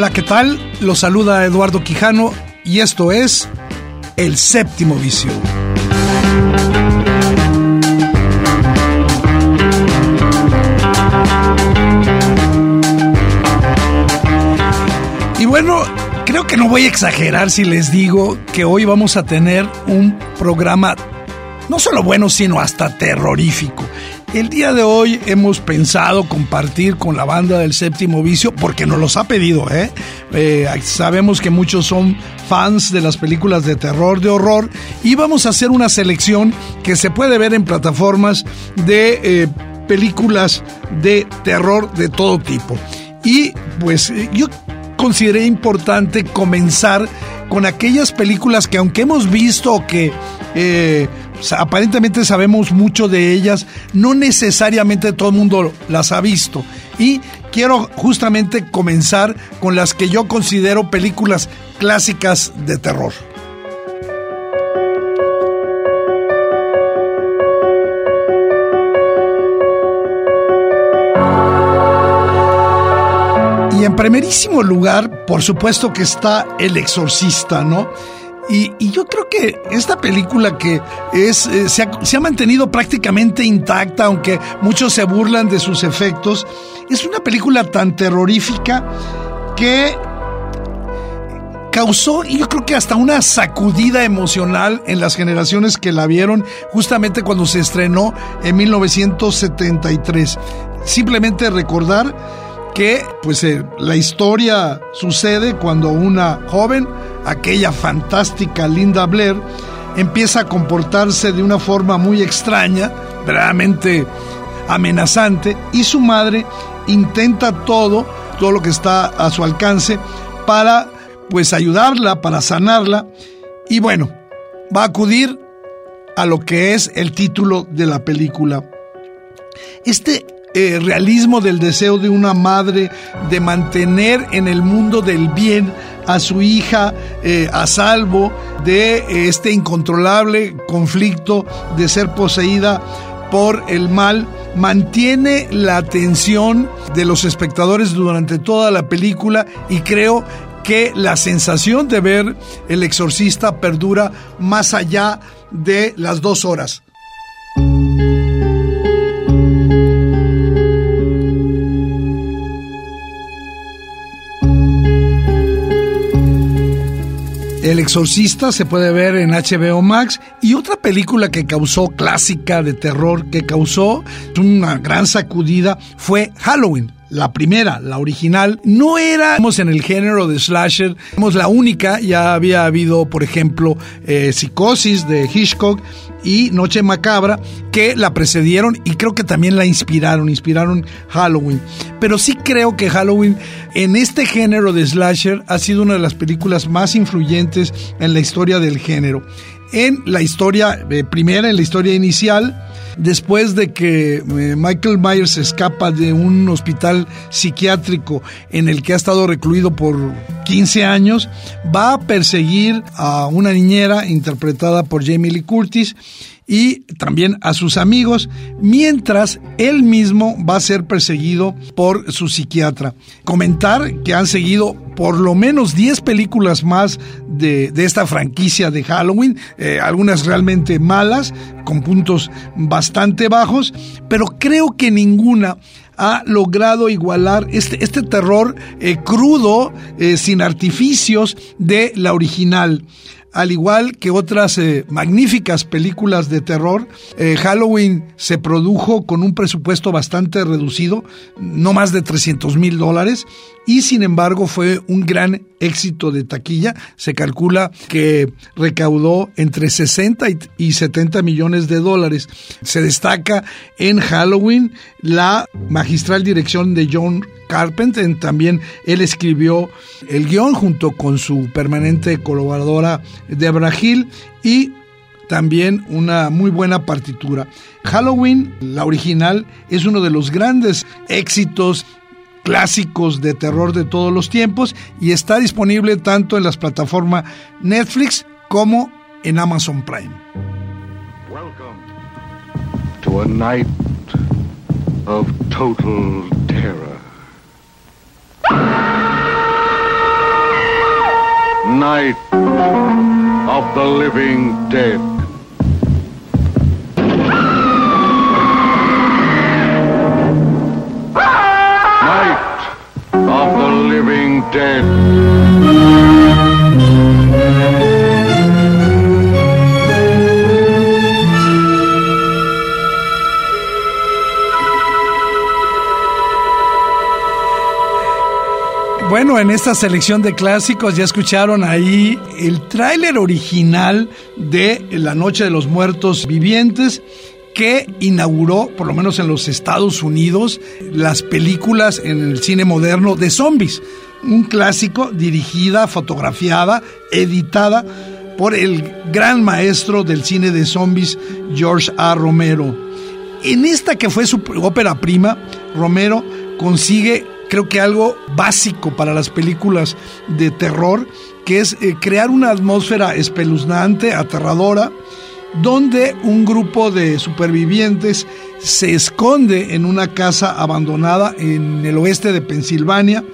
Hola, ¿qué tal? Los saluda Eduardo Quijano y esto es El Séptimo Vicio. Y bueno, creo que no voy a exagerar si les digo que hoy vamos a tener un programa no solo bueno, sino hasta terrorífico. El día de hoy hemos pensado compartir con la banda del séptimo vicio porque nos los ha pedido, ¿eh? ¿eh? sabemos que muchos son fans de las películas de terror, de horror, y vamos a hacer una selección que se puede ver en plataformas de eh, películas de terror de todo tipo. Y pues eh, yo consideré importante comenzar con aquellas películas que aunque hemos visto que aparentemente sabemos mucho de ellas, no necesariamente todo el mundo las ha visto. Y quiero justamente comenzar con las que yo considero películas clásicas de terror. Y en primerísimo lugar, por supuesto que está El Exorcista, ¿no? Y, yo creo que esta película que es, eh, se, ha, mantenido prácticamente intacta, aunque muchos se burlan de sus efectos, es una película tan terrorífica que causó, y yo creo que hasta una sacudida emocional en las generaciones que la vieron justamente cuando se estrenó en 1973. Simplemente recordar que pues eh, la historia sucede cuando una joven, aquella fantástica Linda Blair, empieza a comportarse de una forma muy extraña, verdaderamente amenazante, y su madre intenta todo, todo lo que está a su alcance, para pues ayudarla, para sanarla, y bueno, va a acudir a lo que es el título de la película. Este eh, realismo del deseo de una madre de mantener en el mundo del bien a su hija eh, a salvo de eh, este incontrolable conflicto de ser poseída por el mal, mantiene la atención de los espectadores durante toda la película y creo que la sensación de ver el exorcista perdura más allá de las dos horas. Exorcista se puede ver en HBO Max y otra película que causó clásica de terror, que causó una gran sacudida, fue Halloween. La primera, la original, no éramos en el género de slasher, éramos la única, ya había habido, por ejemplo, eh, Psicosis de Hitchcock y Noche Macabra, que la precedieron y creo que también la inspiraron, inspiraron Halloween. Pero sí creo que Halloween en este género de slasher ha sido una de las películas más influyentes en la historia del género. En la historia eh, primera, en la historia inicial, después de que eh, Michael Myers escapa de un hospital psiquiátrico en el que ha estado recluido por 15 años, va a perseguir a una niñera interpretada por Jamie Lee Curtis y también a sus amigos, mientras él mismo va a ser perseguido por su psiquiatra. Comentar que han seguido por lo menos 10 películas más de, esta franquicia de Halloween, eh, algunas realmente malas, con puntos bastante bajos, pero creo que ninguna ha logrado igualar este, este terror eh, crudo, eh, sin artificios de la original al igual que otras eh, magníficas películas de terror, eh, Halloween se produjo con un presupuesto bastante reducido, no más de 300 mil dólares, y sin embargo fue un gran éxito de taquilla. Se calcula que recaudó entre 60 y 70 millones de dólares. Se destaca en Halloween la magistral dirección de John Carpenter. También él escribió el guion junto con su permanente colaboradora Debra Hill y también una muy buena partitura. Halloween, la original, es uno de los grandes éxitos clásicos de terror de todos los tiempos y está disponible tanto en las plataformas Netflix como en Amazon Prime. Welcome to a night of total terror. Night of the living dead. Night of the living dead. Bueno, en esta selección de clásicos ya escucharon ahí el tráiler original de La Noche de los Muertos Vivientes que inauguró, por lo menos en los Estados Unidos, las películas en el cine moderno de zombies. Un clásico dirigida, fotografiada, editada por el gran maestro del cine de zombies, George A. Romero. En esta que fue su ópera prima, Romero consigue creo que algo básico para las películas de terror, que es eh, crear una atmósfera espeluznante, aterradora, donde un grupo de supervivientes se esconde en una casa abandonada en el oeste de Pensilvania,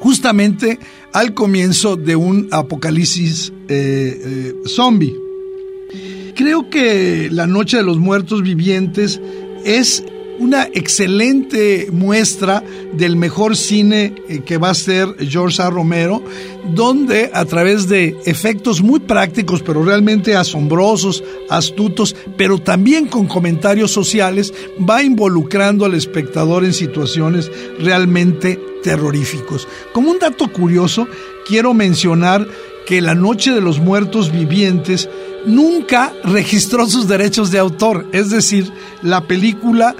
justamente al comienzo de un apocalipsis eh, eh, zombie. Creo que La Noche de los Muertos Vivientes es una excelente muestra del mejor cine eh, que va a ser George A. Romero, donde a través de efectos muy prácticos, pero realmente asombrosos, astutos, pero también con comentarios sociales, va involucrando al espectador en situaciones realmente terroríficos. Como un dato curioso, quiero mencionar que La Noche de los Muertos Vivientes nunca registró sus derechos de autor, es decir, la película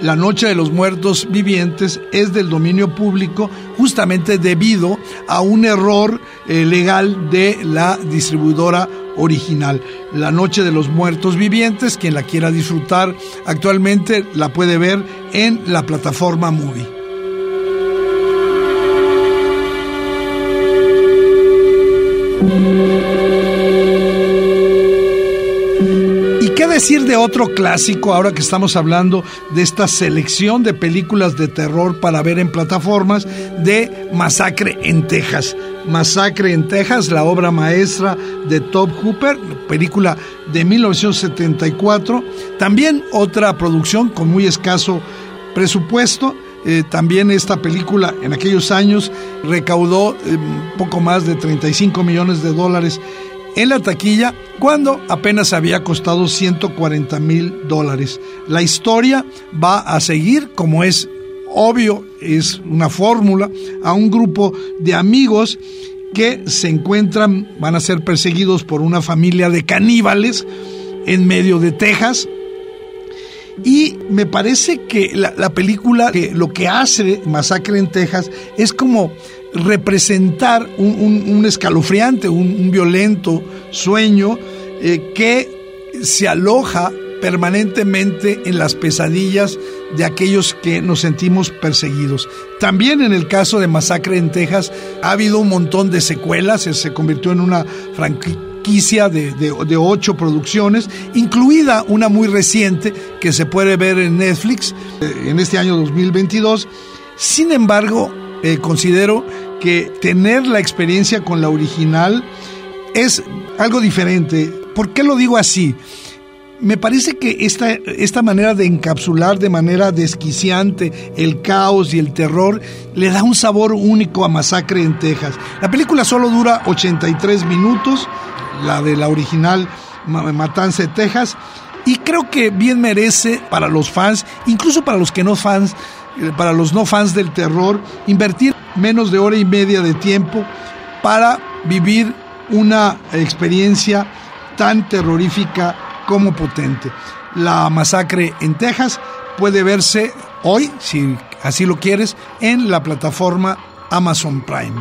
la Noche de los Muertos Vivientes es del dominio público justamente debido a un error eh, legal de la distribuidora original. La Noche de los Muertos Vivientes, quien la quiera disfrutar actualmente la puede ver en la plataforma Movie. Decir de otro clásico ahora que estamos hablando de esta selección de películas de terror para ver en plataformas de Masacre en Texas? Masacre en Texas, la obra maestra de Top Hooper, película de 1974. También otra producción con muy escaso presupuesto. Eh, también esta película en aquellos años recaudó eh, poco más de 35 millones de dólares en la taquilla cuando apenas había costado 140 mil dólares. La historia va a seguir, como es obvio, es una fórmula, a un grupo de amigos que se encuentran, van a ser perseguidos por una familia de caníbales en medio de Texas. Y me parece que la, la película, que lo que hace Masacre en Texas, es como representar un, escalofriante, un, violento sueño eh, que se aloja permanentemente en las pesadillas de aquellos que nos sentimos perseguidos. También en el caso de Masacre en Texas ha habido un montón de secuelas, se convirtió en una franquicia de, de, ocho producciones, incluida una muy reciente que se puede ver en Netflix eh, en este año 2022. Sin embargo, eh, considero que tener la experiencia con la original es algo diferente. ¿Por qué lo digo así? Me parece que esta, esta manera de encapsular de manera desquiciante el caos y el terror le da un sabor único a Masacre en Texas. La película solo dura 83 minutos, la de la original Matanza de Texas, y creo que bien merece para los fans, incluso para los que no fans, para los no fans del terror, invertir menos de hora y media de tiempo para vivir una experiencia tan terrorífica como potente. La masacre en Texas puede verse hoy, si así lo quieres, en la plataforma Amazon Prime.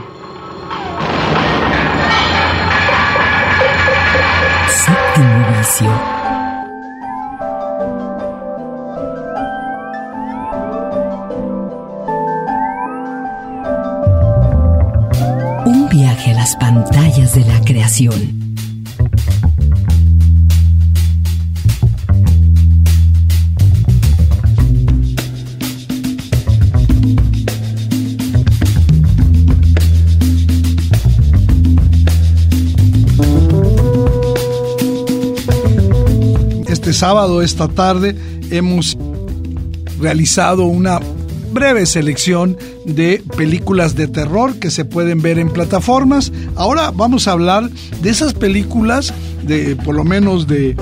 Viaje a las pantallas de la creación. sábado, esta tarde, hemos realizado una breve selección de películas de terror que se pueden ver en plataformas. Ahora vamos a hablar de esas películas, de por lo menos de,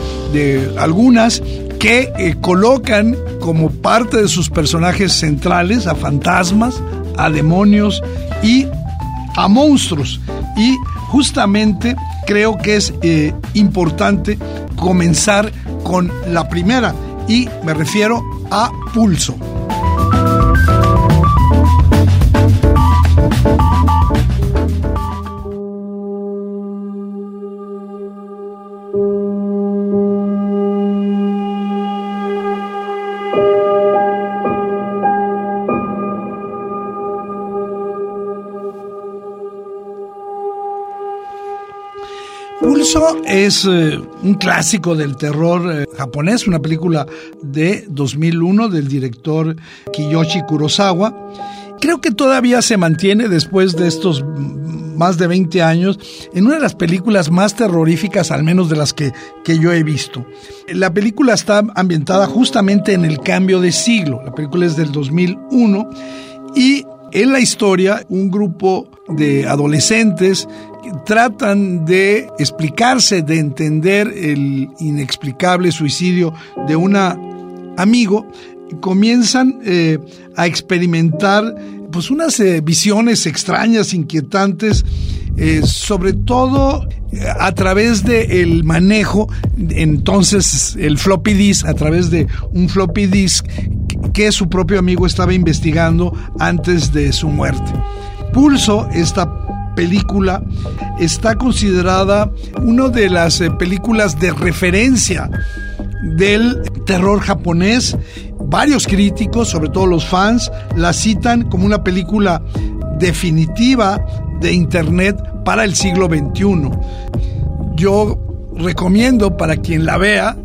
algunas, que eh, colocan como parte de sus personajes centrales a fantasmas, a demonios y a monstruos. Y justamente creo que es eh, importante comenzar con la primera y me refiero a Pulso. Pulso es eh, un clásico del terror eh, japonés, una película de 2001 del director Kiyoshi Kurosawa. Creo que todavía se mantiene después de estos más de 20 años en una de las películas más terroríficas, al menos de las que, que yo he visto. La película está ambientada justamente en el cambio de siglo. La película es del 2001 y en la historia, un grupo de adolescentes tratan de explicarse, de entender el inexplicable suicidio de un amigo, comienzan eh, a experimentar pues unas eh, visiones extrañas, inquietantes, eh, sobre todo a través del manejo, entonces el floppy disk, a través de un floppy disk que su propio amigo estaba investigando antes de su muerte. Pulso, esta película, está considerada una de las eh, películas de referencia del terror japonés. Varios críticos, sobre todo los fans, la citan como una película definitiva de Internet para el siglo XXI. Yo recomiendo para quien la vea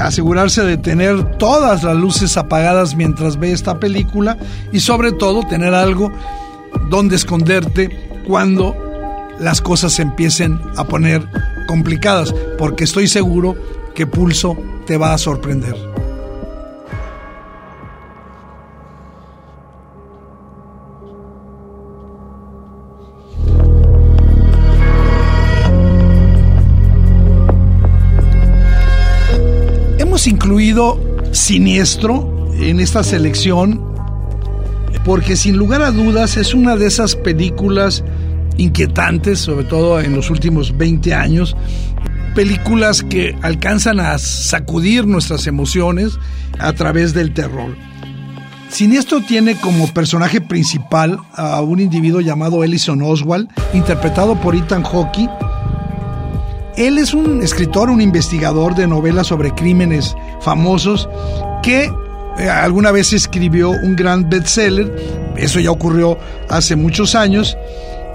asegurarse de tener todas las luces apagadas mientras ve esta película y sobre todo tener algo donde esconderte cuando las cosas se empiecen a poner complicadas, porque estoy seguro que Pulso te va a sorprender. incluido Siniestro en esta selección porque sin lugar a dudas es una de esas películas inquietantes, sobre todo en los últimos 20 años, películas que alcanzan a sacudir nuestras emociones a través del terror. Siniestro tiene como personaje principal a un individuo llamado Ellison Oswald, interpretado por Ethan Hawke, él es un escritor, un investigador de novelas sobre crímenes famosos que eh, alguna vez escribió un gran bestseller, eso ya ocurrió hace muchos años,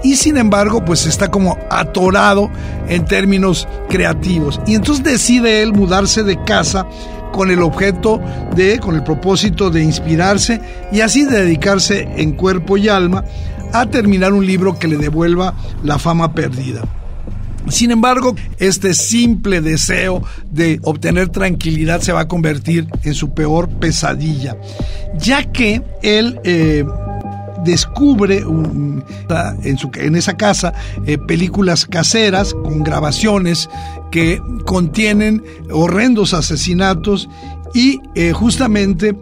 y sin embargo pues está como atorado en términos creativos. Y entonces decide él mudarse de casa con el objeto de, con el propósito de inspirarse y así dedicarse en cuerpo y alma a terminar un libro que le devuelva la fama perdida. Sin embargo, este simple deseo de obtener tranquilidad se va a convertir en su peor pesadilla, ya que él eh, descubre en, su, en, esa casa eh, películas caseras con grabaciones que contienen horrendos asesinatos y eh, justamente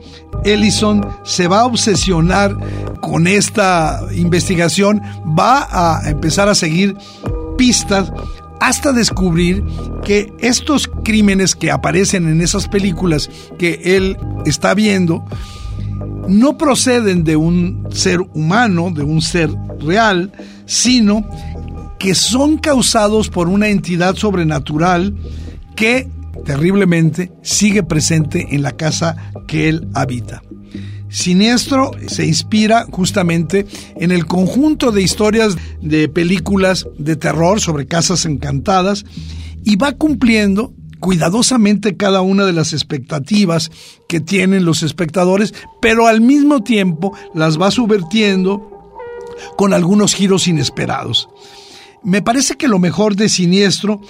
Ellison se va a obsesionar con esta investigación, va a empezar a seguir pistas hasta descubrir que estos crímenes que aparecen en esas películas que él está viendo no proceden de un ser humano, de un ser real, sino que son causados por una entidad sobrenatural que terriblemente sigue presente en la casa que él habita. Siniestro se inspira justamente en el conjunto de historias de películas de terror sobre casas encantadas y va cumpliendo cuidadosamente cada una de las expectativas que tienen los espectadores, pero al mismo tiempo las va subvertiendo con algunos giros inesperados. Me parece que lo mejor de Siniestro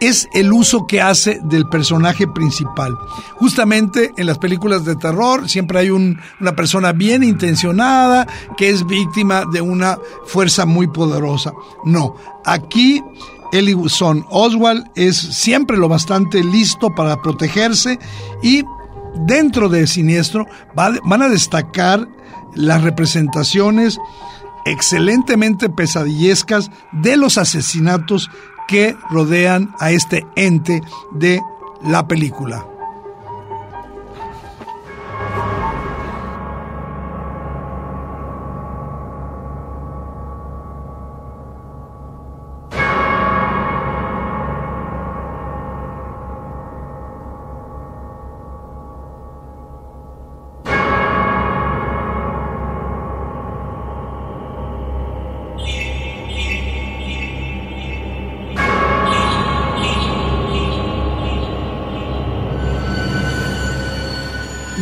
es el uso que hace del personaje principal. Justamente en las películas de terror siempre hay una persona bien intencionada que es víctima de una fuerza muy poderosa. No, aquí Ellison Oswald es siempre lo bastante listo para protegerse y dentro de Siniestro van a destacar las representaciones excelentemente pesadillescas de los asesinatos que rodean a este ente de la película.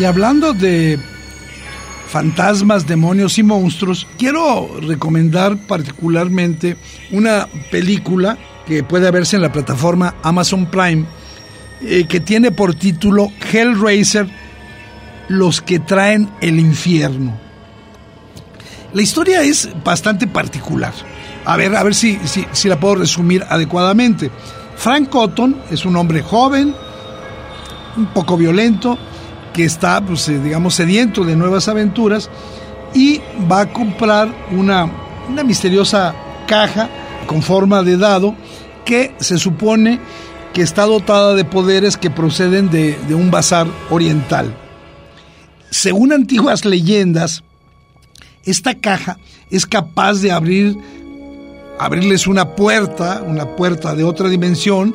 Hablando de fantasmas, demonios y monstruos, quiero recomendar particularmente una película que puede verse en la plataforma Amazon Prime, eh, que tiene por título Hellraiser, los que traen el infierno. La historia es bastante particular. A ver, a ver si, si, si la puedo resumir adecuadamente. Frank Cotton es un hombre joven, un poco violento, que está, pues, eh, digamos, sediento de nuevas aventuras y va a comprar una, una misteriosa caja con forma de dado que se supone que está dotada de poderes que proceden de, un bazar oriental. Según antiguas leyendas, esta caja es capaz de abrir abrirles una puerta, una puerta de otra dimensión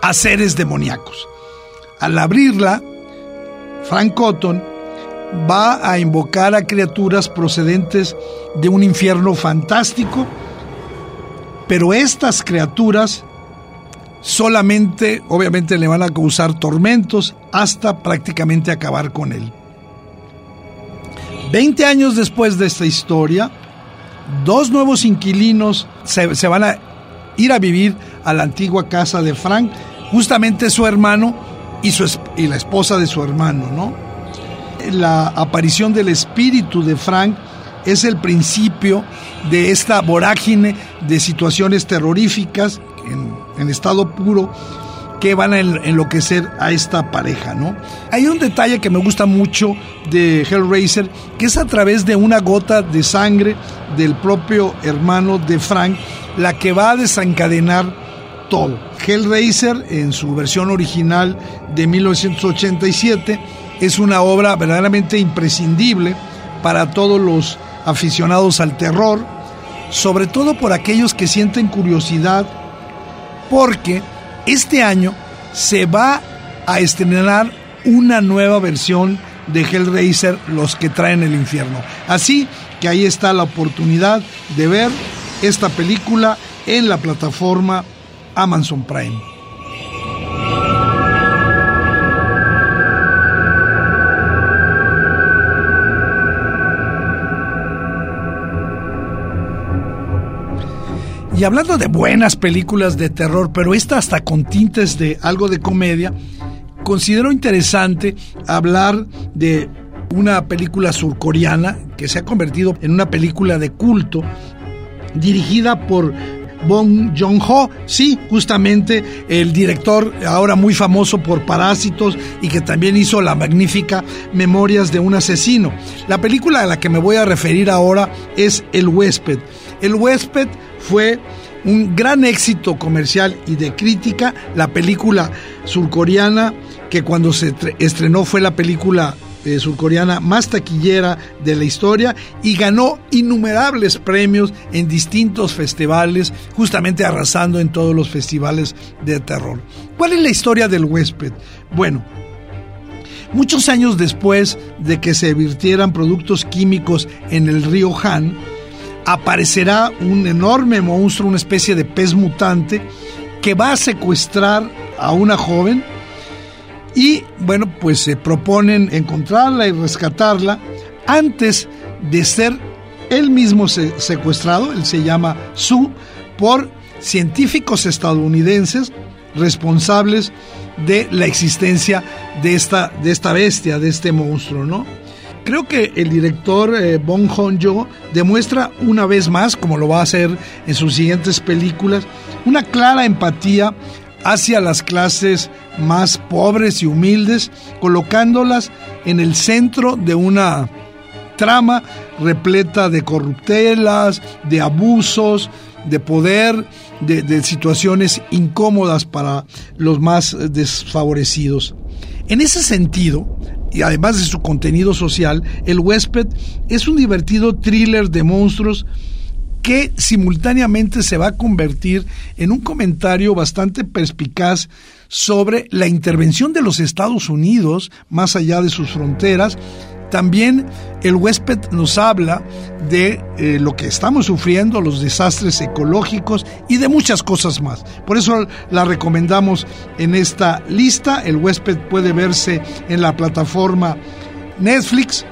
a seres demoníacos. Al abrirla, Frank Cotton va a invocar a criaturas procedentes de un infierno fantástico, pero estas criaturas solamente, obviamente, le van a causar tormentos hasta prácticamente acabar con él. Veinte años después de esta historia, dos nuevos inquilinos se, se, van a ir a vivir a la antigua casa de Frank, justamente su hermano y, su, y la esposa de su hermano, ¿no? La aparición del espíritu de Frank es el principio de esta vorágine de situaciones terroríficas en, en estado puro que van a enloquecer a esta pareja, ¿no? Hay un detalle que me gusta mucho de Hellraiser, que es a través de una gota de sangre del propio hermano de Frank, la que va a desencadenar todo. Hellraiser, en su versión original de 1987, es una obra verdaderamente imprescindible para todos los aficionados al terror, sobre todo por aquellos que sienten curiosidad, porque este año se va a estrenar una nueva versión de Hellraiser, Los que traen el infierno. Así que ahí está la oportunidad de ver esta película en la plataforma Amazon Prime. Y hablando de buenas películas de terror, pero esta hasta con tintes de algo de comedia, considero interesante hablar de una película surcoreana que se ha convertido en una película de culto dirigida por Bong Joon-ho, sí, justamente el director ahora muy famoso por Parásitos y que también hizo la magnífica Memorias de un asesino. La película a la que me voy a referir ahora es El huésped. El huésped fue un gran éxito comercial y de crítica, la película surcoreana que cuando se estrenó fue la película eh, surcoreana más taquillera de la historia y ganó innumerables premios en distintos festivales, justamente arrasando en todos los festivales de terror. ¿Cuál es la historia del huésped? Bueno, muchos años después de que se virtieran productos químicos en el río Han, aparecerá un enorme monstruo, una especie de pez mutante, que va a secuestrar a una joven y bueno, pues se proponen encontrarla y rescatarla antes de ser él mismo secuestrado, él se llama Su, por científicos estadounidenses responsables de la existencia de esta, de esta bestia, de este monstruo, ¿no? Creo que el director eh, Bong Joon-ho demuestra una vez más, como lo va a hacer en sus siguientes películas, una clara empatía hacia las clases más pobres y humildes, colocándolas en el centro de una trama repleta de corruptelas, de abusos, de poder, de, situaciones incómodas para los más desfavorecidos. En ese sentido, y además de su contenido social, El huésped es un divertido thriller de monstruos que simultáneamente se va a convertir en un comentario bastante perspicaz sobre la intervención de los Estados Unidos más allá de sus fronteras. También el huésped nos habla de eh, lo que estamos sufriendo, los desastres ecológicos y de muchas cosas más. Por eso la recomendamos en esta lista. El huésped puede verse en la plataforma Netflix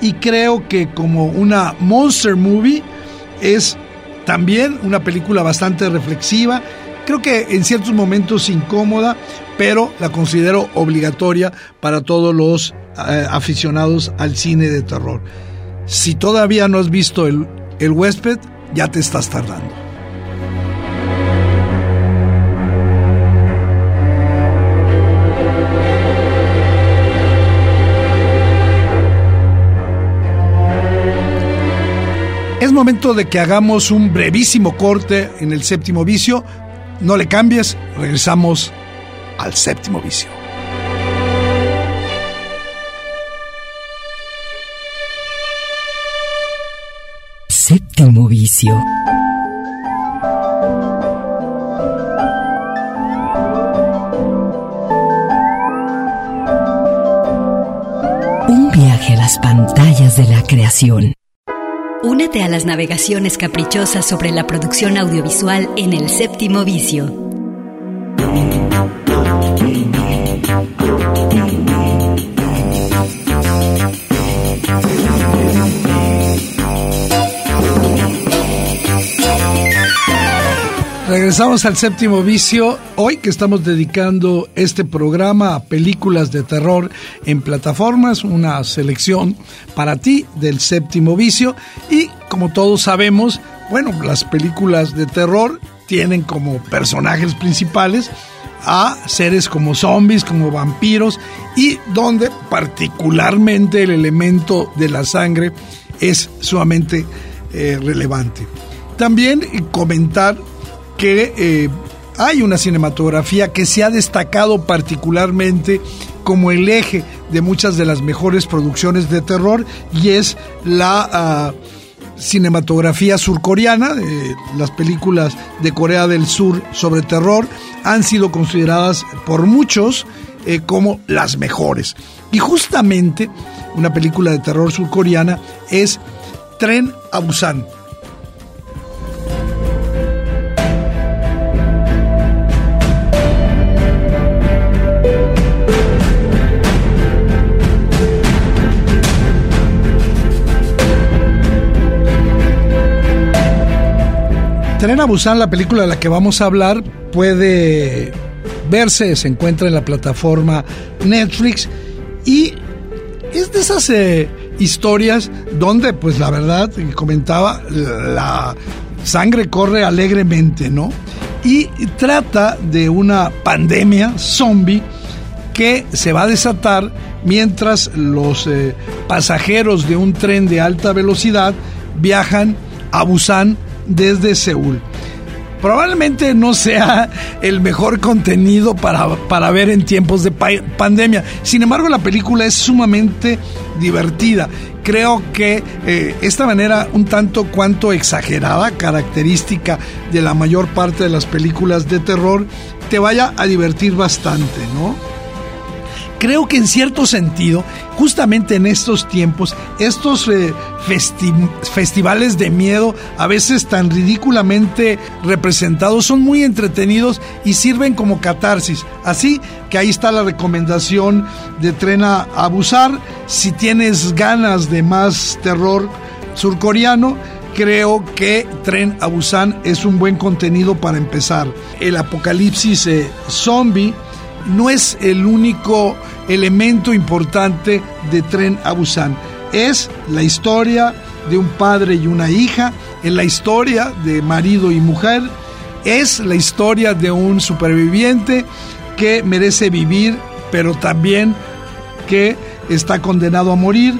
y creo que como una monster movie es también una película bastante reflexiva, creo que en ciertos momentos incómoda, pero la considero obligatoria para todos los eh, aficionados al cine de terror. Si todavía no has visto el, el huésped, ya te estás tardando. Es momento de que hagamos un brevísimo corte en el séptimo vicio. No le cambies, regresamos al séptimo vicio. Séptimo vicio. Un viaje a las pantallas de la creación. Únete a las navegaciones caprichosas sobre la producción audiovisual en el séptimo vicio. Regresamos al séptimo vicio. Hoy que estamos dedicando este programa a películas de terror en plataformas, una selección para ti del séptimo vicio. Y como todos sabemos, bueno, las películas de terror tienen como personajes principales a seres como zombies, como vampiros, y donde particularmente el elemento de la sangre es sumamente eh, relevante. También comentar que eh, hay una cinematografía que se ha destacado particularmente como el eje de muchas de las mejores producciones de terror y es la ah, cinematografía surcoreana. las películas de Corea del Sur sobre terror han sido consideradas por muchos eh, como las mejores. Y justamente una película de terror surcoreana es Tren a Busan Busan, la película de la que vamos a hablar, puede verse, se encuentra en la plataforma Netflix y es de esas eh, historias donde, pues la verdad, comentaba, la sangre corre alegremente, ¿no? Y trata de una pandemia zombie que se va a desatar mientras los eh, pasajeros de un tren de alta velocidad viajan a Busan desde Seúl probablemente no sea el mejor contenido para, para ver en tiempos de pandemia. Sin embargo, la película es sumamente divertida. Creo que eh, esta manera un tanto cuanto exagerada, característica de la mayor parte de las películas de terror, te vaya a divertir bastante, ¿no? Creo que en cierto sentido, justamente en estos tiempos, estos eh, festivales de miedo, a veces tan ridículamente representados, son muy entretenidos y sirven como catarsis. Así que ahí está la recomendación de Trena a Abusar. Si tienes ganas de más terror surcoreano, creo que Tren a Busan es un buen contenido para empezar. El apocalipsis eh, zombie no es el único elemento importante de Tren a Busan. Es la historia de un padre y una hija, es la historia de marido y mujer, es la historia de un superviviente que merece vivir, pero también que está condenado a morir.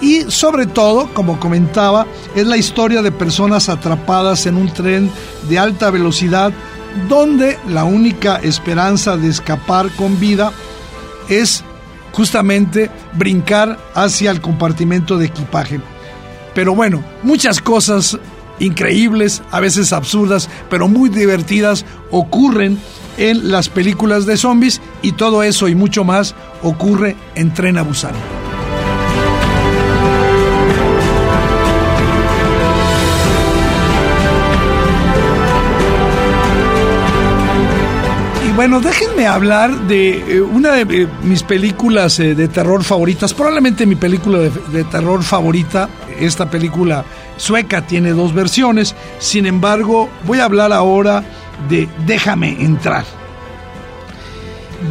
Y sobre todo, como comentaba, es la historia de personas atrapadas en un tren de alta velocidad donde la única esperanza de escapar con vida es justamente brincar hacia el compartimento de equipaje. Pero bueno, muchas cosas increíbles, a veces absurdas, pero muy divertidas ocurren en las películas de zombies y todo eso y mucho más ocurre en Tren. Bueno, déjenme hablar de eh, una de eh, mis películas eh, de terror favoritas, probablemente mi película de, terror favorita. Esta película sueca tiene dos versiones, sin embargo, voy a hablar ahora de Déjame entrar.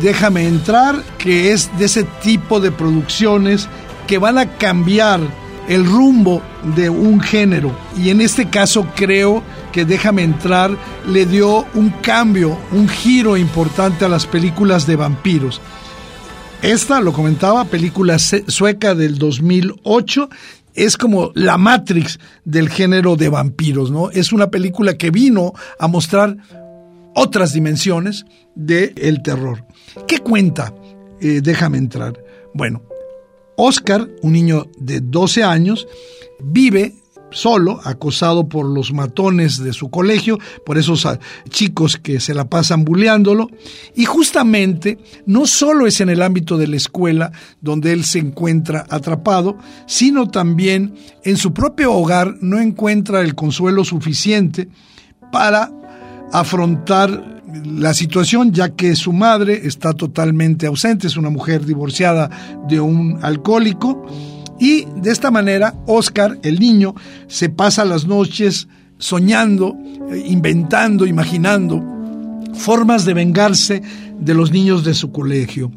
Déjame entrar, que es de ese tipo de producciones que van a cambiar el rumbo de un género. Y en este caso creo que Déjame entrar le dio un cambio, un giro importante a las películas de vampiros. Esta, lo comentaba, película sueca del 2008, es como la Matrix del género de vampiros, ¿no? Es una película que vino a mostrar otras dimensiones del el terror. ¿Qué cuenta? Eh, déjame entrar. Bueno, Oscar, un niño de 12 años, vive solo, acosado por los matones de su colegio, por esos ah, chicos que se la pasan buleándolo. Y justamente no solo es en el ámbito de la escuela donde él se encuentra atrapado, sino también en su propio hogar no encuentra el consuelo suficiente para afrontar la situación ya que su madre está totalmente ausente, es una mujer divorciada de un alcohólico y de esta manera, Oscar, el niño, se pasa las noches soñando, eh, inventando, imaginando formas de vengarse de los niños de su colegio.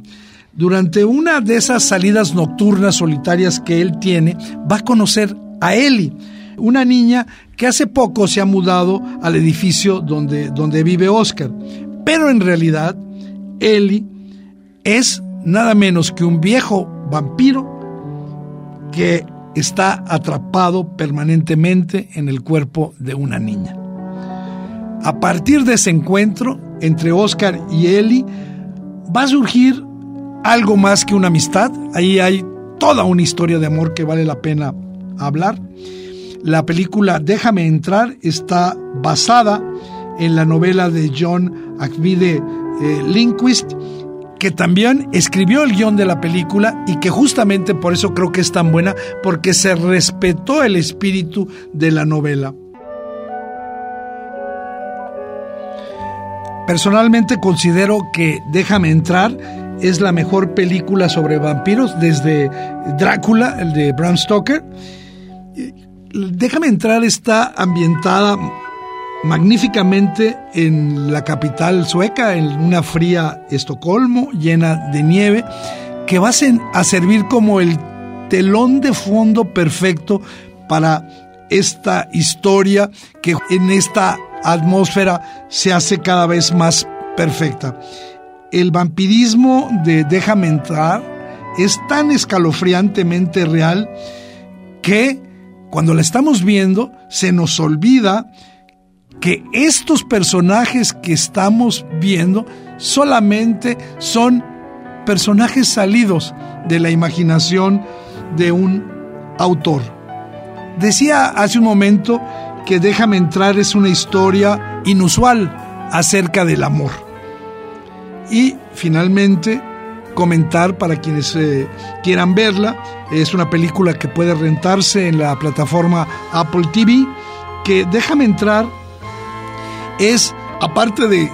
Durante una de esas salidas nocturnas solitarias que él tiene, va a conocer a Ellie, una niña que hace poco se ha mudado al edificio donde, donde vive Oscar. Pero en realidad, Ellie es nada menos que un viejo vampiro que está atrapado permanentemente en el cuerpo de una niña. A partir de ese encuentro entre Oscar y Ellie va a surgir algo más que una amistad. Ahí hay toda una historia de amor que vale la pena hablar. La película Déjame entrar está basada en la novela de John Akvide eh, que también escribió el guion de la película y que justamente por eso creo que es tan buena, porque se respetó el espíritu de la novela. Personalmente considero que Déjame entrar es la mejor película sobre vampiros desde Drácula, el de Bram Stoker. Déjame entrar está ambientada magníficamente en la capital sueca, en una fría Estocolmo llena de nieve, que va a servir como el telón de fondo perfecto para esta historia que en esta atmósfera se hace cada vez más perfecta. El vampirismo de Déjame entrar es tan escalofriantemente real que cuando la estamos viendo se nos olvida que estos personajes que estamos viendo solamente son personajes salidos de la imaginación de un autor. Decía hace un momento que Déjame entrar es una historia inusual acerca del amor. Y finalmente comentar para quienes eh, quieran verla, es una película que puede rentarse en la plataforma Apple TV, que Déjame entrar es, aparte de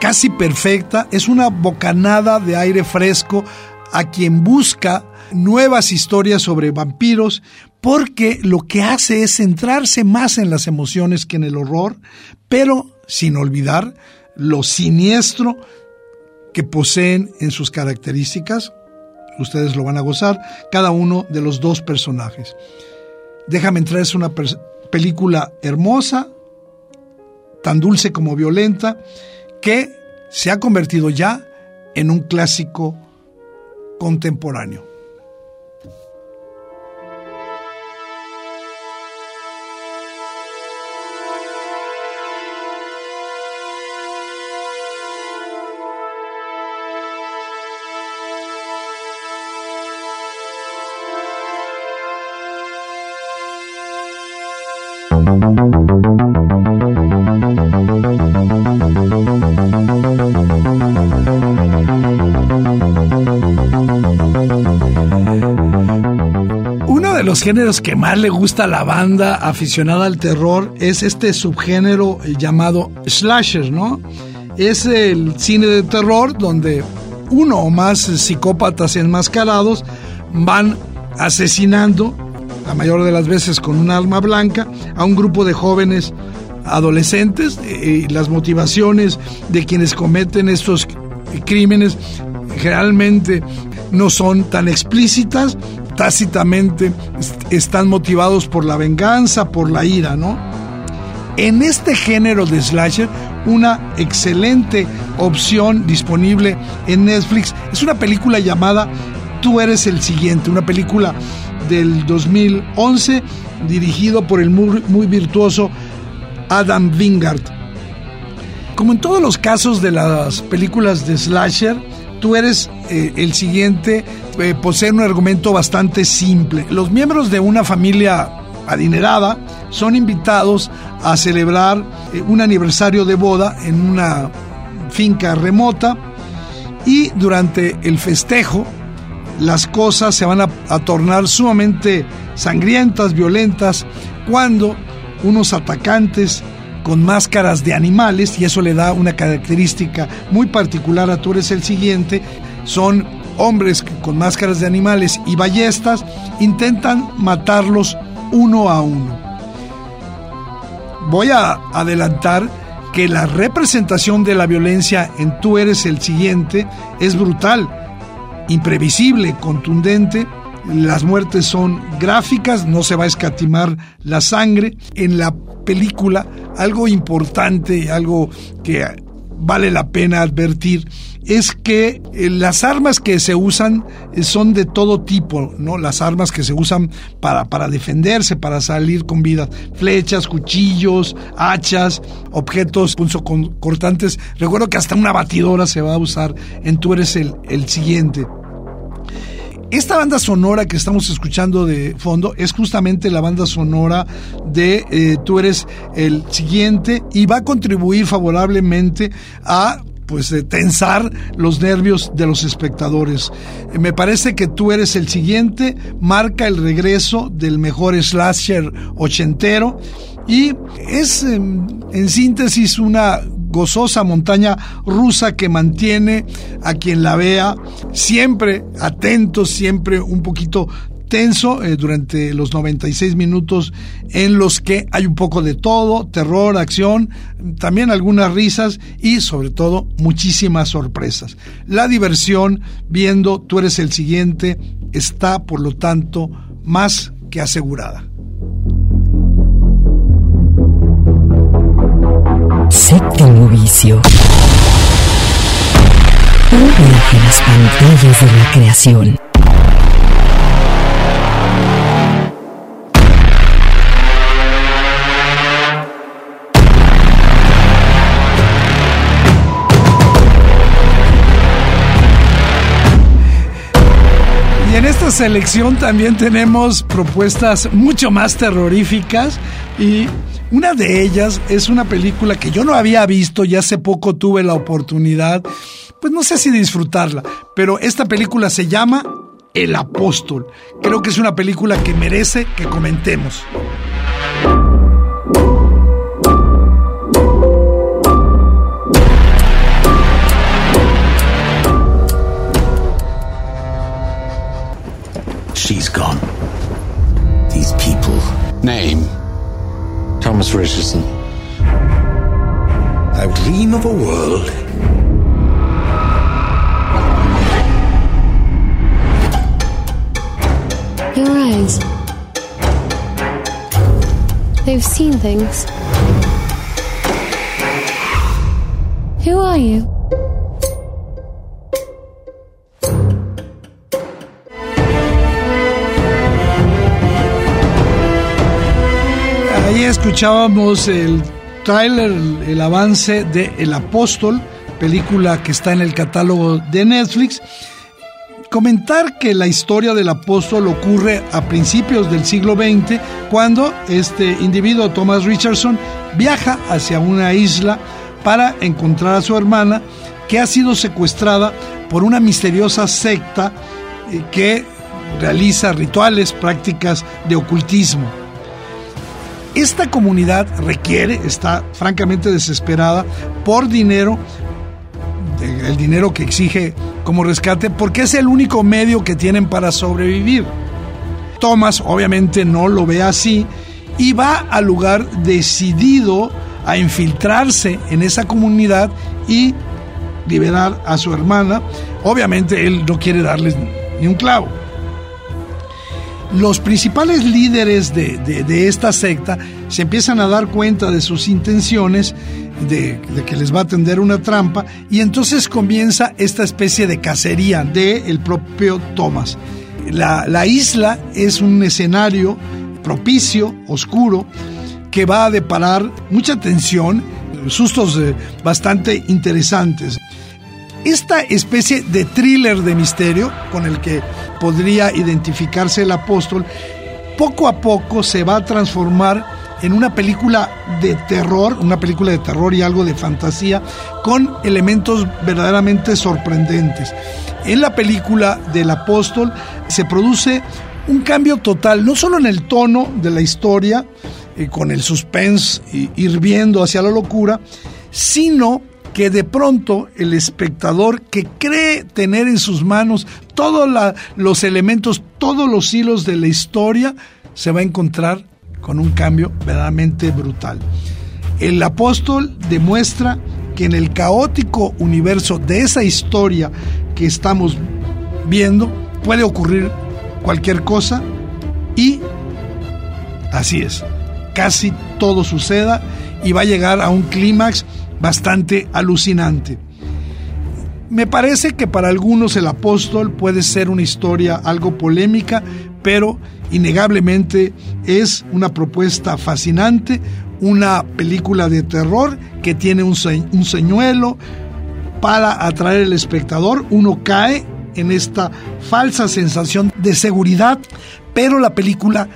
casi perfecta, es una bocanada de aire fresco a quien busca nuevas historias sobre vampiros, porque lo que hace es centrarse más en las emociones que en el horror, pero sin olvidar lo siniestro que poseen en sus características. Ustedes lo van a gozar, cada uno de los dos personajes. Déjame entrar, es una película hermosa, tan dulce como violenta, que se ha convertido ya en un clásico contemporáneo. Los géneros que más le gusta a la banda aficionada al terror es este subgénero llamado slasher, ¿no? Es el cine de terror donde uno o más psicópatas enmascarados van asesinando la mayor de las veces con un arma blanca, a un grupo de jóvenes adolescentes eh, y las motivaciones de quienes cometen estos crímenes generalmente no son tan explícitas, tácitamente están motivados por la venganza, por la ira, ¿no? En este género de slasher, una excelente opción disponible en Netflix es una película llamada Tú eres el siguiente, una película del 2011, dirigido por el muy, virtuoso Adam Wingard. Como en todos los casos de las películas de slasher, tú eres eh, el siguiente, eh, posee un argumento bastante simple. Los miembros de una familia adinerada son invitados a celebrar eh, un aniversario de boda en una finca remota y durante el festejo las cosas se van a, tornar sumamente sangrientas, violentas, cuando unos atacantes con máscaras de animales, y eso le da una característica muy particular a Tú eres el siguiente, son hombres con máscaras de animales y ballestas, intentan matarlos uno a uno. Voy a adelantar que la representación de la violencia en Tú eres el siguiente es brutal imprevisible, contundente. Las muertes son gráficas, no se va a escatimar la sangre. En la película, algo importante, algo que vale la pena advertir, es que eh, las armas que se usan eh, son de todo tipo, ¿no? Las armas que se usan para, para defenderse, para salir con vida. Flechas, cuchillos, hachas, objetos cortantes. Recuerdo que hasta una batidora se va a usar en Tú eres el, el siguiente. Esta banda sonora que estamos escuchando de fondo es justamente la banda sonora de eh, Tú eres el siguiente y va a contribuir favorablemente a pues tensar los nervios de los espectadores. Eh, me parece que tú eres el siguiente, marca el regreso del mejor slasher ochentero y es en síntesis una gozosa montaña rusa que mantiene a quien la vea siempre atento, siempre un poquito tenso eh, durante los 96 minutos en los que hay un poco de todo, terror, acción, también algunas risas y sobre todo muchísimas sorpresas. La diversión viendo tú eres el siguiente está por lo tanto más que asegurada. Séptimo vicio. Un viaje a las pantallas de la creación. Y en esta selección también tenemos propuestas mucho más terroríficas y una de ellas es una película que yo no había visto y hace poco tuve la oportunidad, pues no sé si disfrutarla, pero esta película se llama El Apóstol. Creo que es una película que merece que comentemos. She's gone. These people. Name? Thomas Richardson. I dream of a world. Your eyes. They've seen things. Who are you? Escuchábamos el tráiler, el, el avance de El Apóstol, película que está en el catálogo de Netflix. Comentar que la historia del apóstol ocurre a principios del siglo XX, cuando este individuo, Thomas Richardson, viaja hacia una isla para encontrar a su hermana, que ha sido secuestrada por una misteriosa secta eh, que realiza rituales, prácticas de ocultismo. Esta comunidad requiere, está francamente desesperada por dinero, el dinero que exige como rescate, porque es el único medio que tienen para sobrevivir. Thomas obviamente no lo ve así y va al lugar decidido a infiltrarse en esa comunidad y liberar a su hermana. Obviamente él no quiere darles ni un clavo los principales líderes de, de, de, esta secta se empiezan a dar cuenta de sus intenciones, de, de, que les va a tender una trampa, y entonces comienza esta especie de cacería del el propio Thomas. La, la isla es un escenario propicio, oscuro, que va a deparar mucha tensión, sustos eh, bastante interesantes. Esta especie de thriller de misterio con el que podría identificarse el apóstol, poco a poco se va a transformar en una película de terror, una película de terror y algo de fantasía, con elementos verdaderamente sorprendentes. En la película del apóstol se produce un cambio total, no solo en el tono de la historia, eh, con el suspense hirviendo hacia la locura, sino que de pronto el espectador que cree tener en sus manos todos los elementos, todos los hilos de la historia, se va a encontrar con un cambio verdaderamente brutal. El apóstol demuestra que en el caótico universo de esa historia que estamos viendo puede ocurrir cualquier cosa y así es, casi todo suceda y va a llegar a un clímax bastante alucinante. Me parece que para algunos el apóstol puede ser una historia algo polémica, pero innegablemente es una propuesta fascinante, una película de terror que tiene un, señuelo para atraer al espectador. Uno cae en esta falsa sensación de seguridad, pero la película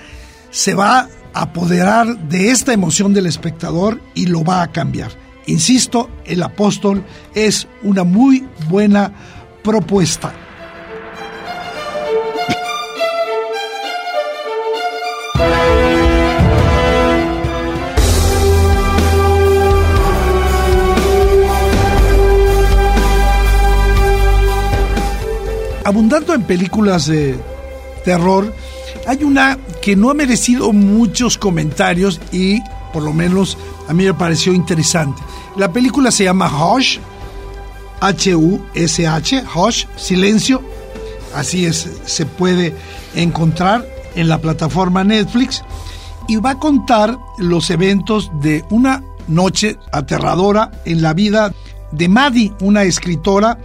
se va a apoderar de esta emoción del espectador y lo va a cambiar. Insisto, el apóstol es una muy buena propuesta. Abundando en películas de terror, hay una que no ha merecido muchos comentarios y por lo menos a mí me pareció interesante. La película se llama Hush, H-U-S-H, Hush, Silencio, así es, se puede encontrar en la plataforma Netflix y va a contar los eventos de una noche aterradora en la vida de Maddie, una escritora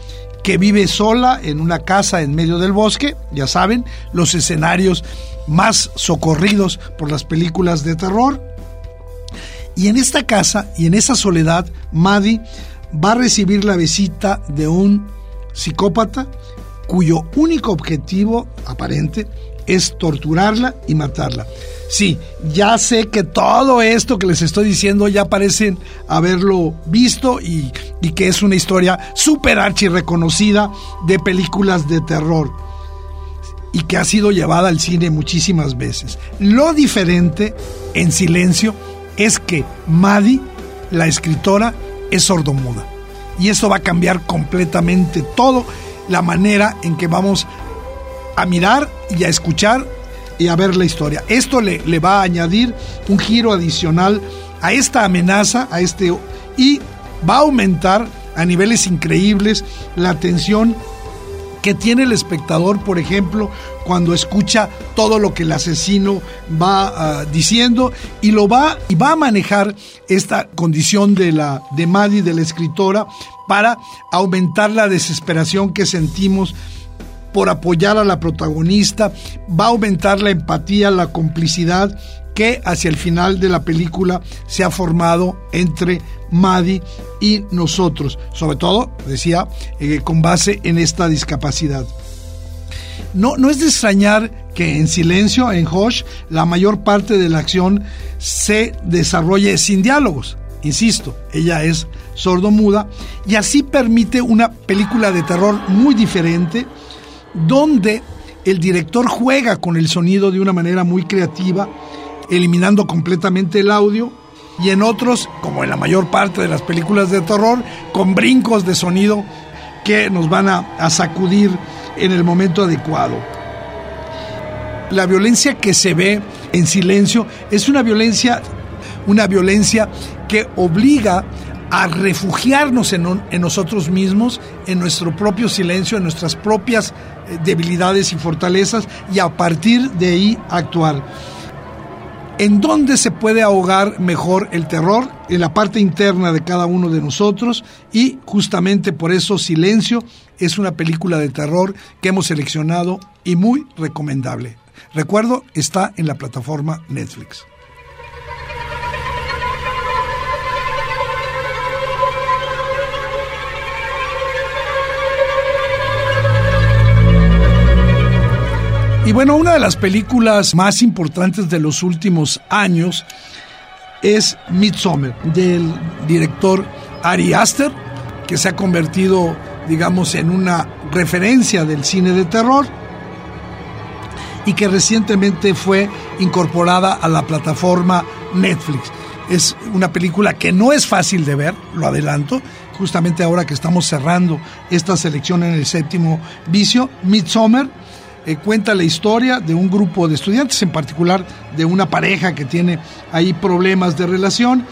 que vive sola en una casa en medio del bosque, ya saben, los escenarios más socorridos por las películas de terror. Y en esta casa y en esa soledad, Maddie va a recibir la visita de un psicópata cuyo único objetivo aparente es torturarla y matarla. Sí, ya sé que todo esto que les estoy diciendo ya parecen haberlo visto y, que es una historia súper archi reconocida de películas de terror y que ha sido llevada al cine muchísimas veces. Lo diferente en silencio es que Maddie, la escritora, es sordomuda. Y eso va a cambiar completamente todo la manera en que vamos a mirar y a escuchar y a ver la historia. Esto le, le va a añadir un giro adicional a esta amenaza, a este y va a aumentar a niveles increíbles la tensión que tiene el espectador, por ejemplo, cuando escucha todo lo que el asesino va ah, diciendo y lo va y va a manejar esta condición de la de Maddie de la escritora para aumentar la desesperación que sentimos por apoyar a la protagonista, va a aumentar la empatía, la complicidad que hacia el final de la película se ha formado entre Maddie y nosotros, sobre todo, decía, eh, con base en esta discapacidad. No, no es de extrañar que en silencio, en Hosh, la mayor parte de la acción se desarrolle sin diálogos. Insisto, ella es sordomuda y así permite una película de terror muy diferente donde el director juega con el sonido de una manera muy creativa eliminando completamente el audio, y en otros, como en la mayor parte de las películas de terror, con brincos de sonido que nos van a, sacudir en el momento adecuado. La violencia que se ve en silencio es una violencia, una violencia que obliga a refugiarnos en, en, nosotros mismos, en nuestro propio silencio, en nuestras propias eh, debilidades y fortalezas y a partir de ahí actuar. ¿En dónde se puede ahogar mejor el terror? En la parte interna de cada uno de nosotros y justamente por eso Silencio es una película de terror que hemos seleccionado y muy recomendable. Recuerdo, está en la plataforma Netflix. Y bueno, una de las películas más importantes de los últimos años es Midsommar, del director Ari Aster, que se ha convertido, digamos, en una referencia del cine de terror y que recientemente fue incorporada a la plataforma Netflix. Es una película que no es fácil de ver, lo adelanto, justamente ahora que estamos cerrando esta selección en el séptimo vicio, Midsommar eh, cuenta la historia de un grupo de estudiantes, en particular de una pareja que tiene ahí problemas de relación,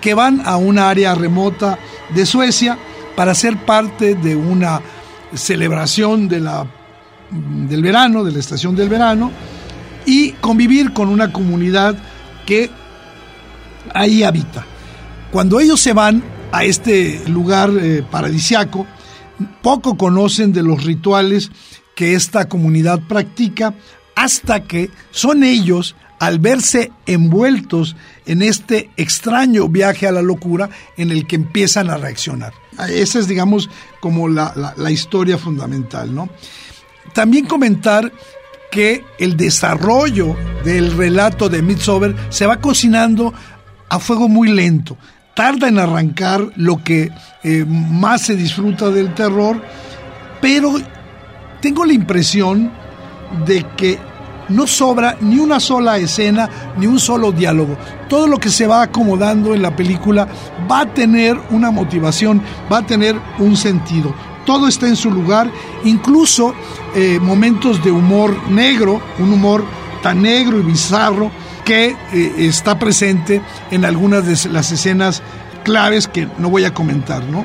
que van a una área remota de Suecia para ser parte de una celebración de la, del verano, de la estación del verano, y convivir con una comunidad que ahí habita. Cuando ellos se van a este lugar eh, paradisiaco, poco conocen de los rituales que esta comunidad practica hasta que son ellos, al verse envueltos en este extraño viaje a la locura, en el que empiezan a reaccionar. Esa es, digamos, como la, historia fundamental, ¿no? También comentar que el desarrollo del relato de Midsommar se va cocinando a fuego muy lento. Tarda en arrancar lo que eh, más se disfruta del terror, pero tengo la impresión de que no sobra ni una sola escena, ni un solo diálogo. Todo lo que se va acomodando en la película va a tener una motivación, va a tener un sentido. Todo está en su lugar, incluso eh, momentos de humor negro, un humor tan negro y bizarro que eh, está presente en algunas de las escenas claves que no voy a comentar, ¿no?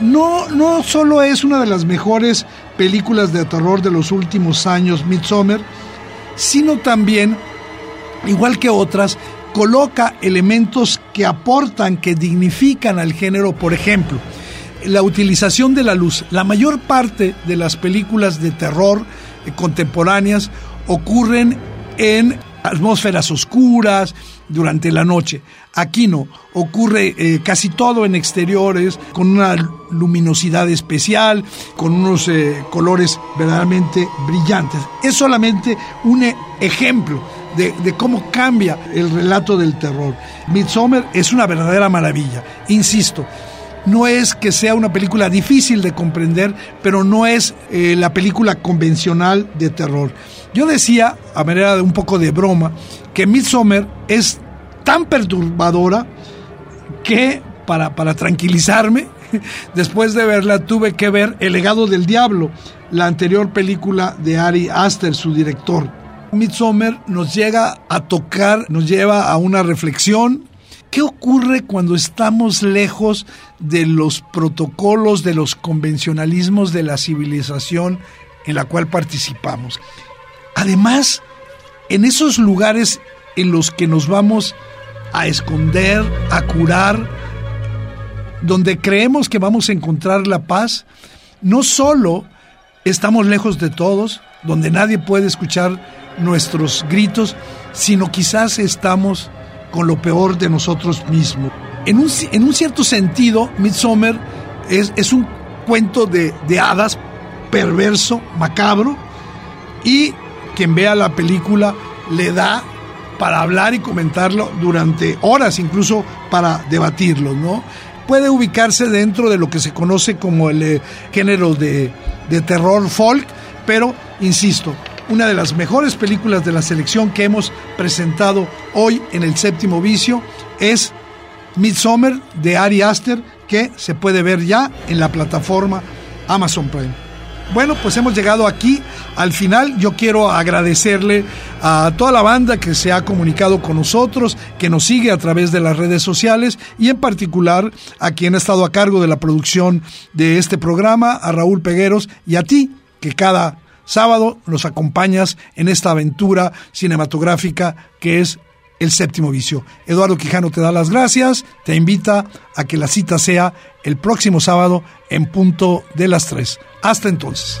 No, no solo es una de las mejores películas de terror de los últimos años, Midsommar, sino también, igual que otras, coloca elementos que aportan, que dignifican al género, por ejemplo, la utilización de la luz. La mayor parte de las películas de terror eh, contemporáneas ocurren en atmósferas oscuras durante la noche. Aquí no, ocurre eh, casi todo en exteriores, con una luminosidad especial, con unos eh, colores verdaderamente brillantes. Es solamente un e, ejemplo de, de, cómo cambia el relato del terror. Midsommar es una verdadera maravilla, insisto. No es que sea una película difícil de comprender, pero no es eh, la película convencional de terror. Yo decía, a manera de un poco de broma, que Midsommar es tan perturbadora que, para, para tranquilizarme, después de verla tuve que ver El legado del diablo, la anterior película de Ari Aster, su director. Midsommar nos llega a tocar, nos lleva a una reflexión. ¿Qué ocurre cuando estamos lejos de los protocolos, de los convencionalismos de la civilización en la cual participamos? Además, en esos lugares en los que nos vamos a esconder, a curar, donde creemos que vamos a encontrar la paz, no solo estamos lejos de todos, donde nadie puede escuchar nuestros gritos, sino quizás estamos con lo peor de nosotros mismos. En un, en un cierto sentido, Midsommar es, es un cuento de, de hadas perverso, macabro, y quien vea la película le da para hablar y comentarlo durante horas, incluso para debatirlo, ¿no? Puede ubicarse dentro de lo que se conoce como el eh, género de, de terror folk, pero, insisto, una de las mejores películas de la selección que hemos presentado hoy en el séptimo vicio es Midsommar de Ari Aster, que se puede ver ya en la plataforma Amazon Prime. Bueno, pues hemos llegado aquí al final. Yo quiero agradecerle a toda la banda que se ha comunicado con nosotros, que nos sigue a través de las redes sociales y en particular a quien ha estado a cargo de la producción de este programa, a Raúl Pegueros y a ti, que cada sábado nos acompañas en esta aventura cinematográfica que es el séptimo vicio. Eduardo Quijano te da las gracias, te invita a que la cita sea el próximo sábado en punto de las tres. Hasta entonces.